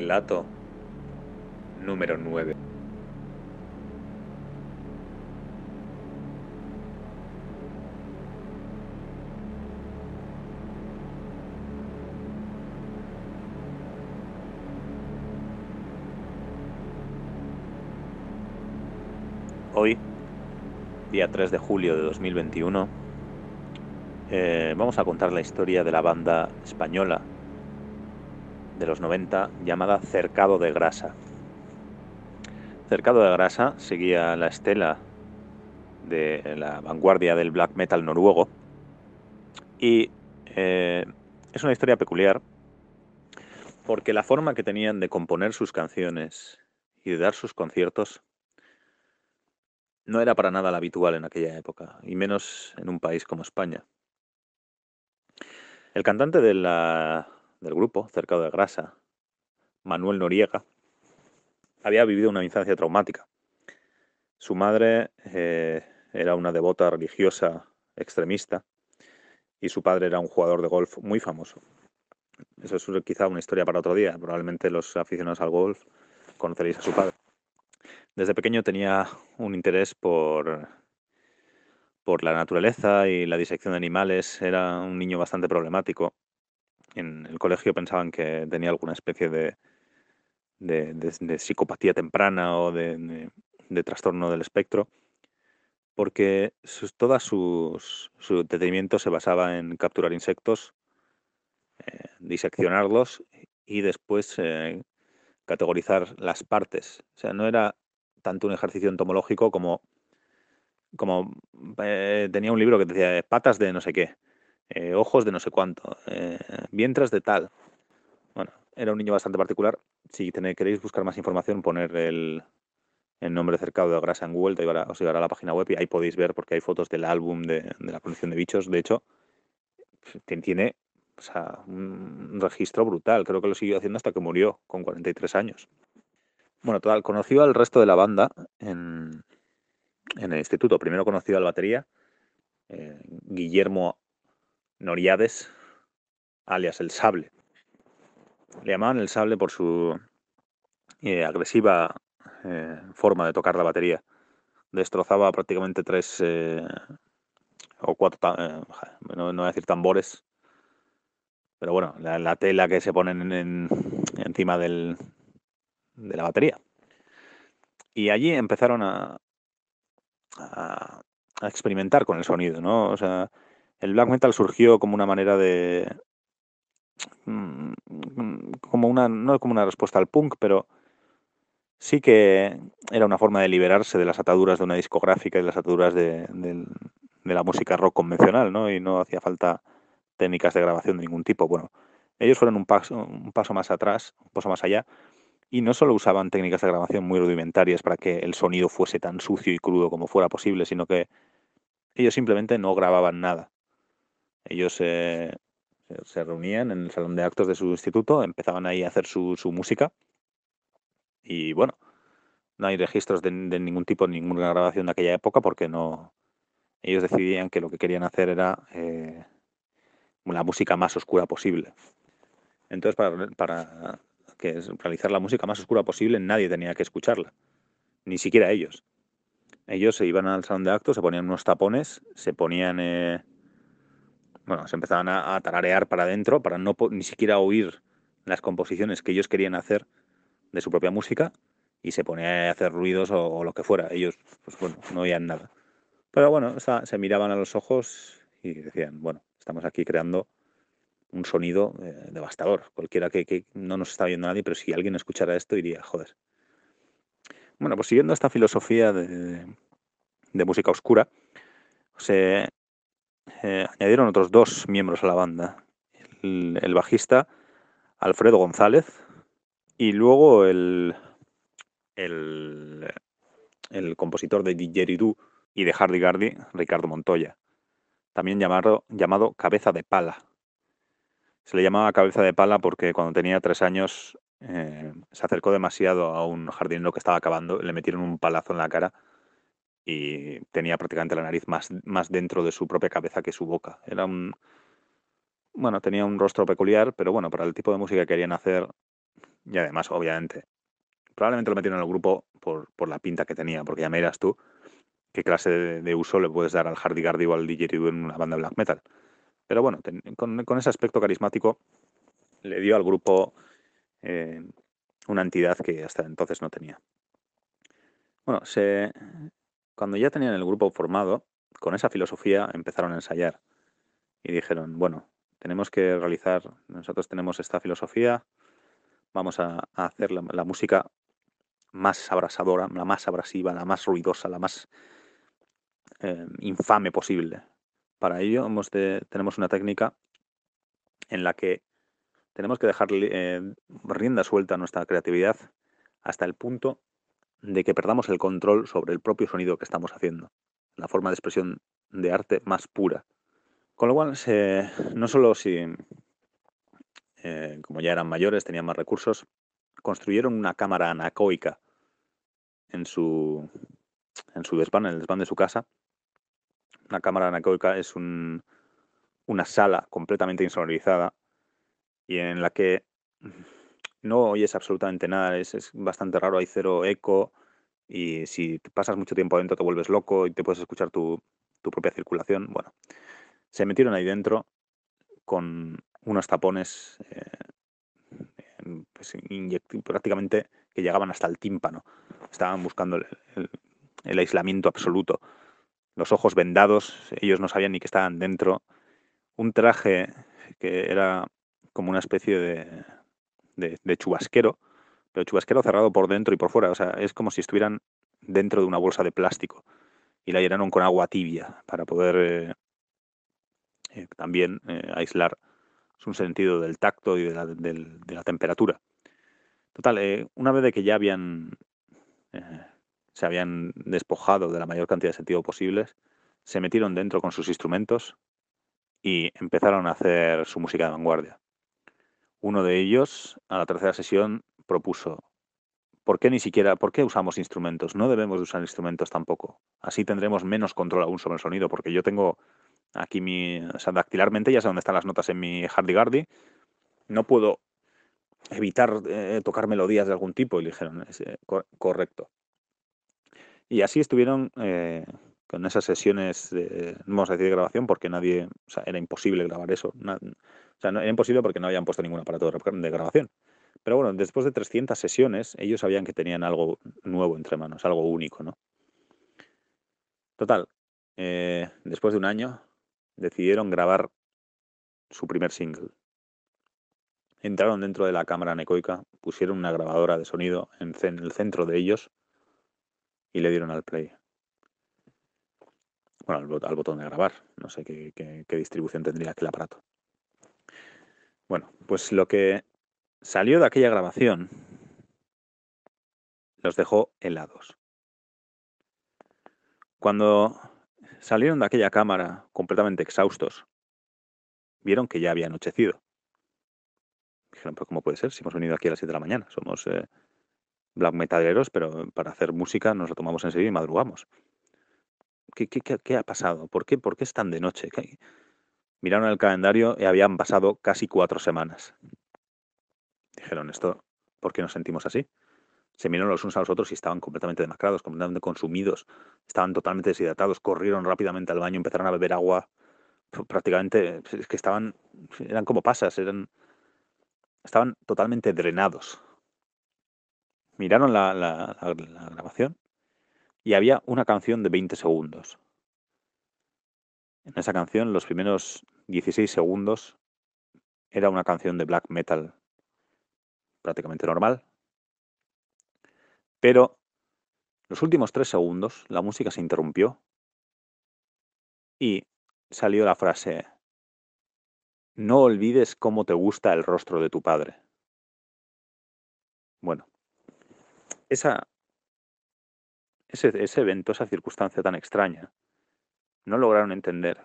Relato número 9. Hoy, día 3 de julio de 2021, eh, vamos a contar la historia de la banda española de los 90 llamada Cercado de Grasa. Cercado de Grasa seguía la estela de la vanguardia del black metal noruego y eh, es una historia peculiar porque la forma que tenían de componer sus canciones y de dar sus conciertos no era para nada la habitual en aquella época, y menos en un país como España. El cantante de la del grupo, Cercado de Grasa, Manuel Noriega, había vivido una infancia traumática. Su madre eh, era una devota religiosa extremista y su padre era un jugador de golf muy famoso. Eso es quizá una historia para otro día. Probablemente los aficionados al golf conoceréis a su padre. Desde pequeño tenía un interés por, por la naturaleza y la disección de animales. Era un niño bastante problemático en el colegio pensaban que tenía alguna especie de, de, psicopatía temprana o de, trastorno del espectro, porque sus, su entretenimiento se basaba en capturar insectos, eh, diseccionarlos y después eh, categorizar las partes. O sea, no era tanto un ejercicio entomológico como, como eh, tenía un libro que decía patas de no sé qué eh, ojos de no sé cuánto, eh, vientres de tal. Bueno, era un niño bastante particular. Si queréis buscar más información, poner el, nombre cercado de grasa en Google, os llevará a la página web y ahí podéis ver porque hay fotos del álbum de, la colección de bichos. De hecho, tiene un registro brutal. Creo que lo siguió haciendo hasta que murió, con 43 años. Bueno, total, conoció al resto de la banda en, el instituto. Primero conoció al batería, eh, Guillermo Noriades, alias el Sable. Le llamaban el Sable por su eh, agresiva eh, forma de tocar la batería. Destrozaba prácticamente tres eh, o cuatro, no, voy a decir tambores, pero bueno, la, tela que se ponen encima del, de la batería. Y allí empezaron a, a, a, experimentar con el sonido, ¿no? O sea, el black metal surgió como una manera de. Mm, como una. no como una respuesta al punk, pero sí que era una forma de liberarse de las ataduras de una discográfica y de las ataduras de, la música rock convencional, ¿no? Y no hacía falta técnicas de grabación de ningún tipo. Bueno, ellos fueron un paso, un paso más atrás, un paso más allá, y no solo usaban técnicas de grabación muy rudimentarias para que el sonido fuese tan sucio y crudo como fuera posible, sino que ellos simplemente no grababan nada. Ellos se reunían en el salón de actos de su instituto, empezaban ahí a hacer su, música y bueno, no hay registros de, ningún tipo, ninguna grabación de aquella época porque no ellos decidían que lo que querían hacer era eh, la música más oscura posible. Entonces, para, para que realizar la música más oscura posible, nadie tenía que escucharla, ni siquiera ellos. Ellos se iban al salón de actos, se ponían unos tapones, se ponían eh, bueno, se empezaban a, tararear para adentro para no ni siquiera oír las composiciones que ellos querían hacer de su propia música y se ponía a hacer ruidos o, lo que fuera. Ellos, pues bueno, no oían nada. Pero bueno, se miraban a los ojos y decían, bueno, estamos aquí creando un sonido eh, devastador. Cualquiera que, no nos está viendo nadie, pero si alguien escuchara esto diría, joder. Bueno, pues siguiendo esta filosofía de, de música oscura, se eh, añadieron otros dos miembros a la banda. El, bajista Alfredo González y luego el, compositor de Didgeridoo y de Hardy Gardy, Ricardo Montoya, también llamado, llamado Cabeza de Pala. Se le llamaba Cabeza de Pala porque cuando tenía tres años eh, se acercó demasiado a un jardinero que estaba acabando, le metieron un palazo en la cara y tenía prácticamente la nariz más, más dentro de su propia cabeza que su boca. Era un. Bueno, tenía un rostro peculiar, pero bueno, para el tipo de música que querían hacer, Y además, obviamente, probablemente lo metieron en el grupo por, por la pinta que tenía, porque ya me dirás tú qué clase de, uso le puedes dar al Hardy o al didgeridoo en una banda black metal. Pero bueno, con, con, ese aspecto carismático le dio al grupo eh, una entidad que hasta entonces no tenía. Bueno, se, cuando ya tenían el grupo formado, con esa filosofía empezaron a ensayar y dijeron, bueno, tenemos que realizar, nosotros tenemos esta filosofía, vamos a, hacer la, música más abrasadora, la más abrasiva, la más ruidosa, la más eh, infame posible. Para ello tenemos una técnica en la que tenemos que dejar eh, rienda suelta a nuestra creatividad hasta el punto de que perdamos el control sobre el propio sonido que estamos haciendo, la forma de expresión de arte más pura. Con lo cual, no solo si, eh, como ya eran mayores, tenían más recursos, construyeron una cámara anacoica en su, en su desván, en el desván de su casa. Una cámara anacoica es una sala completamente insonorizada y en la que no oyes absolutamente nada, es, bastante raro, hay cero eco y si pasas mucho tiempo adentro te vuelves loco y te puedes escuchar tu, propia circulación. Bueno, se metieron ahí dentro con unos tapones eh, pues, prácticamente que llegaban hasta el tímpano. Estaban buscando el, aislamiento absoluto. Los ojos vendados, ellos no sabían ni que estaban dentro. Un traje que era como una especie de, de, chubasquero, pero chubasquero cerrado por dentro y por fuera. O sea, es como si estuvieran dentro de una bolsa de plástico y la llenaron con agua tibia para poder eh, eh, también eh, aislar su sentido del tacto y de la, temperatura. Total, una vez de que ya habían se habían despojado de la mayor cantidad de sentido posibles, se metieron dentro con sus instrumentos y empezaron a hacer su música de vanguardia. Uno de ellos, a la tercera sesión, propuso, ¿por qué ni siquiera, por qué usamos instrumentos? No debemos usar instrumentos tampoco. Así tendremos menos control aún sobre el sonido, porque yo tengo aquí mi, o sea, dactilarmente, ya sé dónde están las notas en mi hardy-gardy, no puedo evitar eh, tocar melodías de algún tipo, y le dijeron, eh, correcto. Y así estuvieron eh, con esas sesiones, de, vamos a decir de grabación, porque nadie, o sea, era imposible grabar eso. O sea, no, era imposible porque no habían puesto ningún aparato de grabación. Pero bueno, después de 300 sesiones, ellos sabían que tenían algo nuevo entre manos, algo único, ¿no? Total, eh, después de un año, decidieron grabar su primer single. Entraron dentro de la cámara necoica, pusieron una grabadora de sonido en, el centro de ellos y le dieron al play. Bueno, al, botón de grabar. No sé qué distribución tendría aquel aparato. Bueno, pues lo que salió de aquella grabación los dejó helados. Cuando salieron de aquella cámara completamente exhaustos, vieron que ya había anochecido. Dijeron, pero ¿cómo puede ser si hemos venido aquí a las 7 de la mañana? Somos eh, black metaleros, pero para hacer música nos lo tomamos en serio y madrugamos. ¿Qué, qué, ha pasado? ¿Por qué, ¿Por qué es tan de noche? Miraron el calendario y habían pasado casi cuatro semanas. Dijeron, esto, ¿por qué nos sentimos así? Se miraron los unos a los otros y estaban completamente demacrados, completamente consumidos, estaban totalmente deshidratados, corrieron rápidamente al baño, empezaron a beber agua, prácticamente, es que estaban, eran como pasas, eran, estaban totalmente drenados. Miraron la, grabación y había una canción de 20 segundos. En esa canción, los primeros 16 segundos, era una canción de black metal prácticamente normal. Pero los últimos tres segundos, la música se interrumpió y salió la frase, no olvides cómo te gusta el rostro de tu padre. Bueno, esa, ese, ese evento, esa circunstancia tan extraña, no lograron entender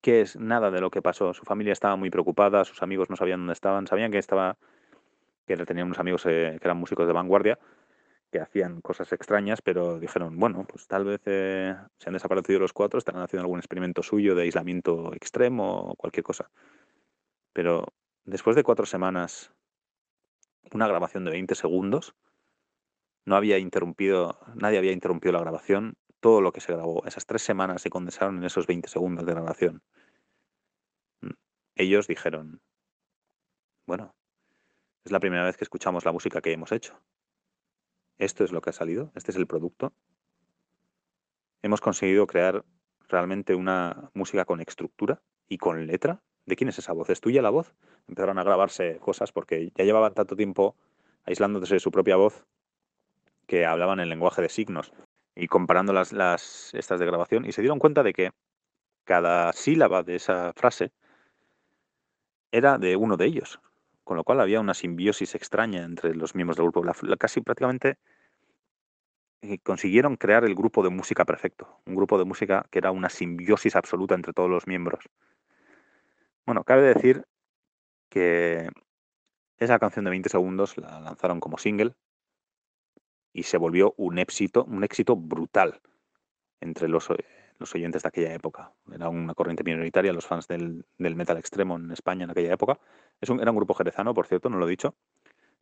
qué es nada de lo que pasó. Su familia estaba muy preocupada, sus amigos no sabían dónde estaban, sabían que estaba que tenían unos amigos eh, que eran músicos de vanguardia que hacían cosas extrañas, pero dijeron, bueno, pues tal vez eh, se han desaparecido los cuatro, estarán haciendo algún experimento suyo de aislamiento extremo o cualquier cosa. Pero después de cuatro semanas una grabación de 20 segundos. No había interrumpido, nadie había interrumpido la grabación. Todo lo que se grabó, esas tres semanas se condensaron en esos 20 segundos de grabación. Mm, ellos dijeron, bueno, es la primera vez que escuchamos la música que hemos hecho. Esto es lo que ha salido, este es el producto. Hemos conseguido crear realmente una música con estructura y con letra. ¿De quién es esa voz? ¿Es tuya la voz? Empezaron a grabarse cosas porque ya llevaban tanto tiempo aislándose de su propia voz que hablaban en lenguaje de signos y comparando las, estas de grabación y se dieron cuenta de que cada sílaba de esa frase era de uno de ellos, con lo cual había una simbiosis extraña entre los miembros del grupo. casi prácticamente eh, consiguieron crear el grupo de música perfecto, un grupo de música que era una simbiosis absoluta entre todos los miembros. Bueno, cabe decir que esa canción de 20 segundos la lanzaron como single y se volvió un éxito, un éxito brutal entre los, eh, los oyentes de aquella época. Era una corriente minoritaria, los fans del, metal extremo en España en aquella época. Es un, era un grupo jerezano, por cierto, no lo he dicho,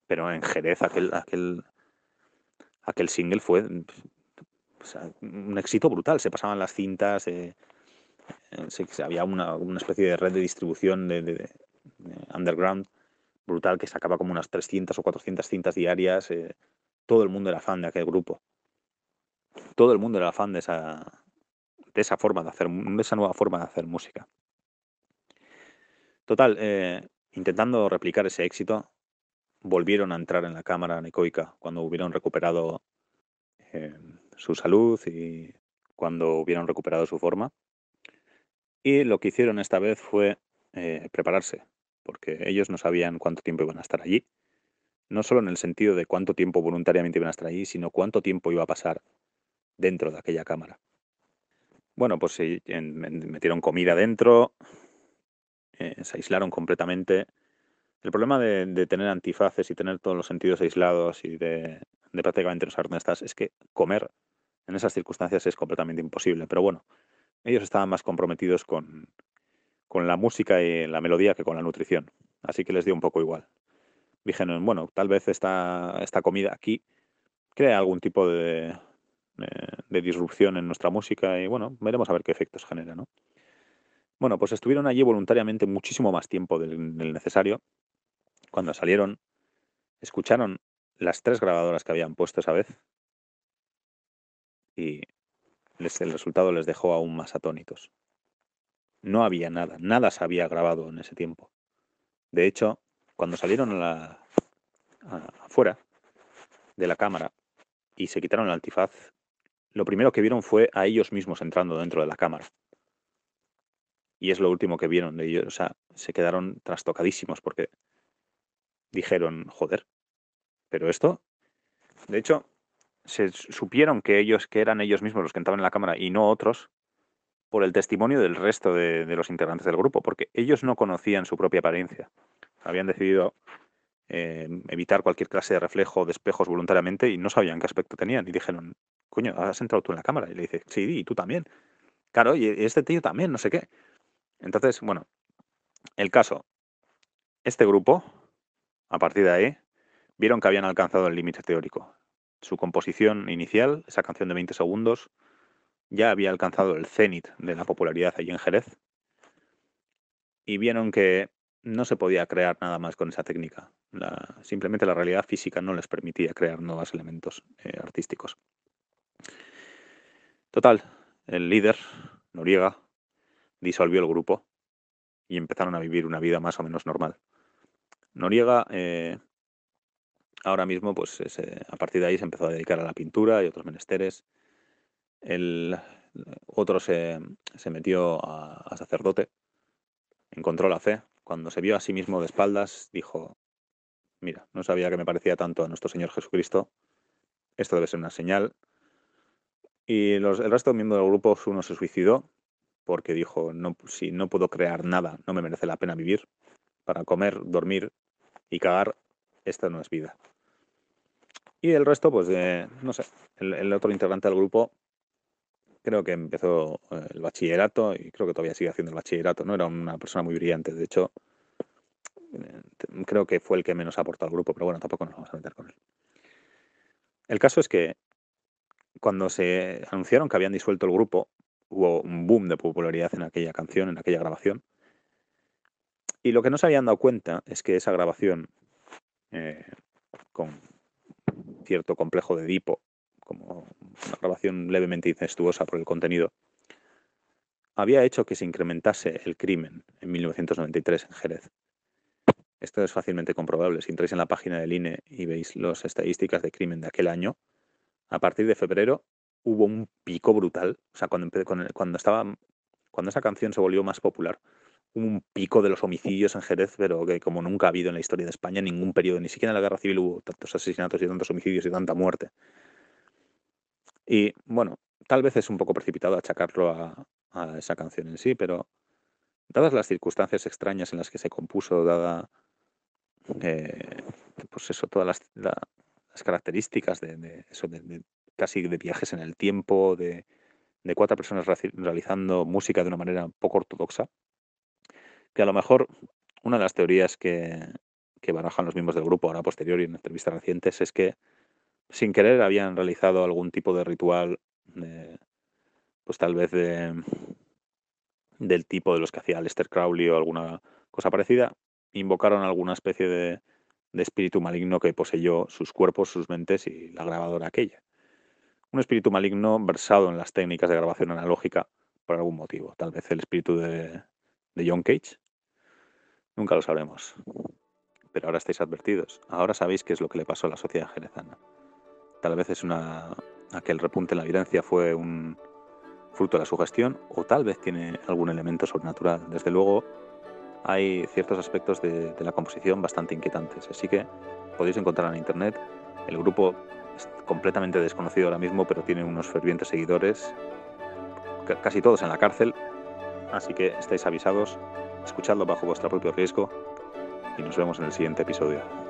pero en Jerez aquel, aquel, aquel single fue mm, un éxito brutal. Se pasaban las cintas, eh, eh, había una, especie de red de distribución de, underground brutal que sacaba como unas 300 o 400 cintas diarias. Todo el mundo era fan de aquel grupo. Todo el mundo era fan de esa, de esa forma de hacer, de esa nueva forma de hacer música. Total, intentando replicar ese éxito, volvieron a entrar en la cámara necoica cuando hubieron recuperado eh, su salud y cuando hubieron recuperado su forma. Y lo que hicieron esta vez fue eh, prepararse, porque ellos no sabían cuánto tiempo iban a estar allí. No solo en el sentido de cuánto tiempo voluntariamente iban a estar allí, sino cuánto tiempo iba a pasar dentro de aquella cámara. Bueno, pues metieron comida dentro, eh, se aislaron completamente el problema de, tener antifaces y tener todos los sentidos aislados y de, prácticamente no saber dónde estás es que comer en esas circunstancias es completamente imposible. Pero bueno, ellos estaban más comprometidos con, la música y la melodía que con la nutrición. Así que les dio un poco igual. Dijeron, bueno, tal vez esta, esta comida aquí crea algún tipo de, de, disrupción en nuestra música y bueno, veremos a ver qué efectos genera, ¿no? Bueno, pues estuvieron allí voluntariamente muchísimo más tiempo del necesario cuando salieron, escucharon las tres grabadoras que habían puesto esa vez y el resultado les dejó aún más atónitos. No había nada, nada se había grabado en ese tiempo. De hecho, cuando salieron a afuera de la cámara y se quitaron el antifaz, lo primero que vieron fue a ellos mismos entrando dentro de la cámara. Y es lo último que vieron de ellos. O sea, se quedaron trastocadísimos porque dijeron, joder, pero esto, de hecho, se supieron que ellos, que eran ellos mismos los que entraban en la cámara y no otros, por el testimonio del resto de, los integrantes del grupo, porque ellos no conocían su propia apariencia. Habían decidido eh, evitar cualquier clase de reflejo de espejos voluntariamente y no sabían qué aspecto tenían. Y dijeron, coño, has entrado tú en la cámara. Y le dice, sí, y tú también. Claro, y este tío también, no sé qué. Entonces, bueno, el caso, este grupo, a partir de ahí, vieron que habían alcanzado el límite teórico. Su composición inicial, esa canción de 20 segundos, ya había alcanzado el cenit de la popularidad allí en Jerez. Y vieron que no se podía crear nada más con esa técnica. simplemente la realidad física no les permitía crear nuevos elementos eh, artísticos. Total, el líder, Noriega, disolvió el grupo y empezaron a vivir una vida más o menos normal. Noriega eh, ahora mismo, pues a partir de ahí se empezó a dedicar a la pintura y otros menesteres. El, otro se, metió a, sacerdote, encontró la fe. Cuando se vio a sí mismo de espaldas, dijo, mira, no sabía que me parecía tanto a nuestro Señor Jesucristo, esto debe ser una señal. Y el resto de miembros del grupo, uno se suicidó porque dijo, no, si no puedo crear nada, no me merece la pena vivir. Para comer, dormir y cagar, esta no es vida. Y el resto, pues, no sé, el, otro integrante del grupo creo que empezó eh, el bachillerato y creo que todavía sigue haciendo el bachillerato, ¿no? Era una persona muy brillante, de hecho, eh, creo que fue el que menos aportó al grupo, pero bueno, tampoco nos vamos a meter con él. El caso es que cuando se anunciaron que habían disuelto el grupo, hubo un boom de popularidad en aquella canción, en aquella grabación. Y lo que no se habían dado cuenta es que esa grabación, eh, con cierto complejo de Edipo, como una grabación levemente incestuosa por el contenido, había hecho que se incrementase el crimen en 1993 en Jerez. Esto es fácilmente comprobable. Si entráis en la página del INE y veis las estadísticas de crimen de aquel año, a partir de febrero hubo un pico brutal. O sea, cuando, cuando, estaba, cuando esa canción se volvió más popular, hubo un pico de los homicidios en Jerez, pero que como nunca ha habido en la historia de España, en ningún periodo, ni siquiera en la guerra civil hubo tantos asesinatos y tantos homicidios y tanta muerte. Y bueno, tal vez es un poco precipitado achacarlo a, esa canción en sí, pero dadas las circunstancias extrañas en las que se compuso, dada eh, pues eso, todas las, características de, eso, de, casi de viajes en el tiempo, de, cuatro personas realizando música de una manera poco ortodoxa, que a lo mejor una de las teorías que, que barajan los miembros del grupo ahora posterior y en entrevistas recientes es que sin querer habían realizado algún tipo de ritual, pues tal vez de, del tipo de los que hacía Lester Crowley o alguna cosa parecida, invocaron alguna especie de, de espíritu maligno que poseyó sus cuerpos, sus mentes y la grabadora aquella. Un espíritu maligno versado en las técnicas de grabación analógica por algún motivo. Tal vez el espíritu de, John Cage. Nunca lo sabremos. Pero ahora estáis advertidos. Ahora sabéis qué es lo que le pasó a la sociedad jerezana. Tal vez es una. aquel repunte en la evidencia fue un fruto de la sugestión, o tal vez tiene algún elemento sobrenatural. Desde luego, hay ciertos aspectos de, la composición bastante inquietantes. Así que podéis encontrar en internet. El grupo es completamente desconocido ahora mismo, pero tiene unos fervientes seguidores, casi todos en la cárcel. Así que estáis avisados, escuchadlo bajo vuestro propio riesgo y nos vemos en el siguiente episodio.